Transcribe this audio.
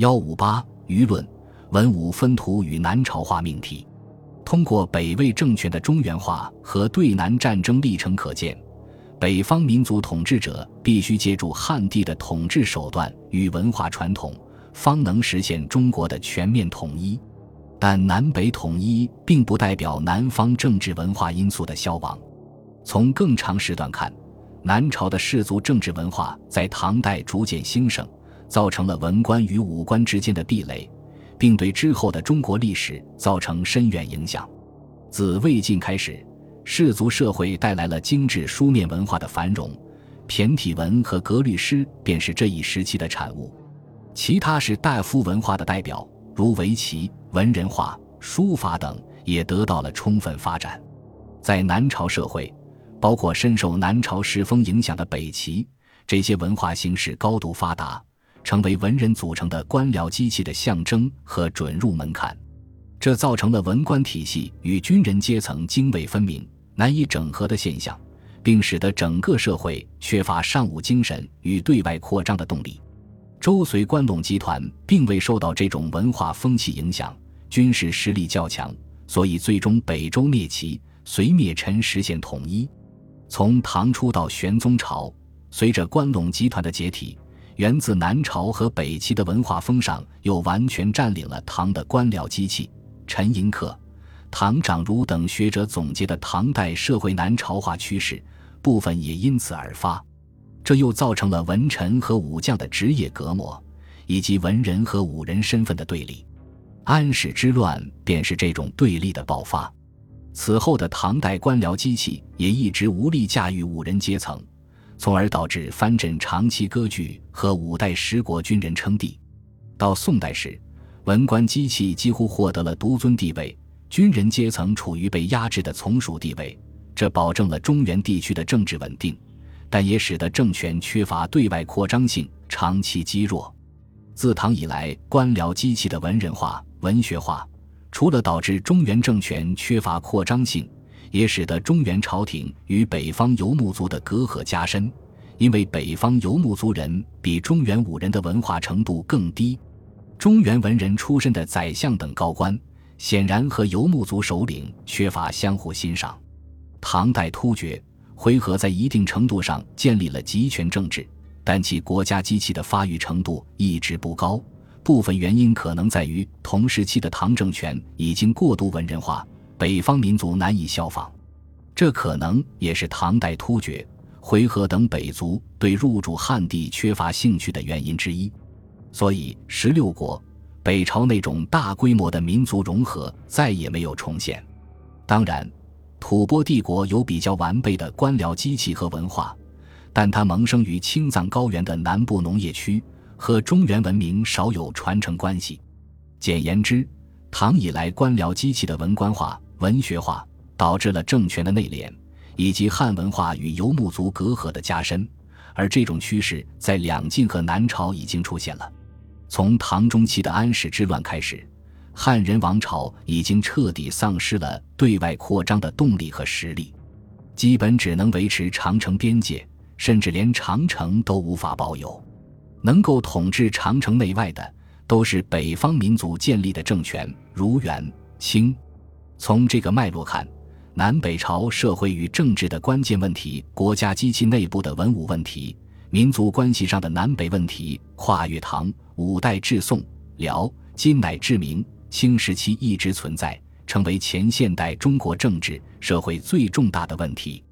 幺五八舆论文武分土与南朝化命题，通过北魏政权的中原化和对南战争历程可见，北方民族统治者必须借助汉地的统治手段与文化传统，方能实现中国的全面统一。但南北统一并不代表南方政治文化因素的消亡。从更长时段看，南朝的氏族政治文化在唐代逐渐兴盛。造成了文官与武官之间的壁垒，并对之后的中国历史造成深远影响。自魏晋开始，士族社会带来了精致书面文化的繁荣，骈体文和格律诗便是这一时期的产物。其他士大夫文化的代表，如围棋、文人画、书法等，也得到了充分发展。在南朝社会，包括深受南朝时风影响的北齐，这些文化形式高度发达。成为文人组成的官僚机器的象征和准入门槛，这造成了文官体系与军人阶层泾渭分明、难以整合的现象，并使得整个社会缺乏尚武精神与对外扩张的动力。周隋关陇集团并未受到这种文化风气影响，军事实力较强，所以最终北周灭齐，隋灭陈，实现统一。从唐初到玄宗朝，随着关陇集团的解体。源自南朝和北齐的文化风尚，又完全占领了唐的官僚机器。陈寅恪、唐长儒等学者总结的唐代社会南朝化趋势，部分也因此而发。这又造成了文臣和武将的职业隔膜，以及文人和武人身份的对立。安史之乱便是这种对立的爆发。此后的唐代官僚机器也一直无力驾驭武人阶层。从而导致藩镇长期割据和五代十国军人称帝。到宋代时，文官机器几乎获得了独尊地位，军人阶层处于被压制的从属地位，这保证了中原地区的政治稳定，但也使得政权缺乏对外扩张性，长期积弱。自唐以来，官僚机器的文人化、文学化，除了导致中原政权缺乏扩张性。也使得中原朝廷与北方游牧族的隔阂加深，因为北方游牧族人比中原武人的文化程度更低，中原文人出身的宰相等高官显然和游牧族首领缺乏相互欣赏。唐代突厥、回纥在一定程度上建立了集权政治，但其国家机器的发育程度一直不高，部分原因可能在于同时期的唐政权已经过度文人化。北方民族难以效仿，这可能也是唐代突厥、回纥等北族对入主汉地缺乏兴趣的原因之一。所以，十六国、北朝那种大规模的民族融合再也没有重现。当然，吐蕃帝国有比较完备的官僚机器和文化，但它萌生于青藏高原的南部农业区，和中原文明少有传承关系。简言之，唐以来官僚机器的文官化。文学化导致了政权的内敛，以及汉文化与游牧族隔阂的加深，而这种趋势在两晋和南朝已经出现了。从唐中期的安史之乱开始，汉人王朝已经彻底丧失了对外扩张的动力和实力，基本只能维持长城边界，甚至连长城都无法保有。能够统治长城内外的，都是北方民族建立的政权，如元、清。从这个脉络看，南北朝社会与政治的关键问题、国家机器内部的文武问题、民族关系上的南北问题，跨越唐、五代至宋、辽、金乃至明清时期一直存在，成为前现代中国政治社会最重大的问题。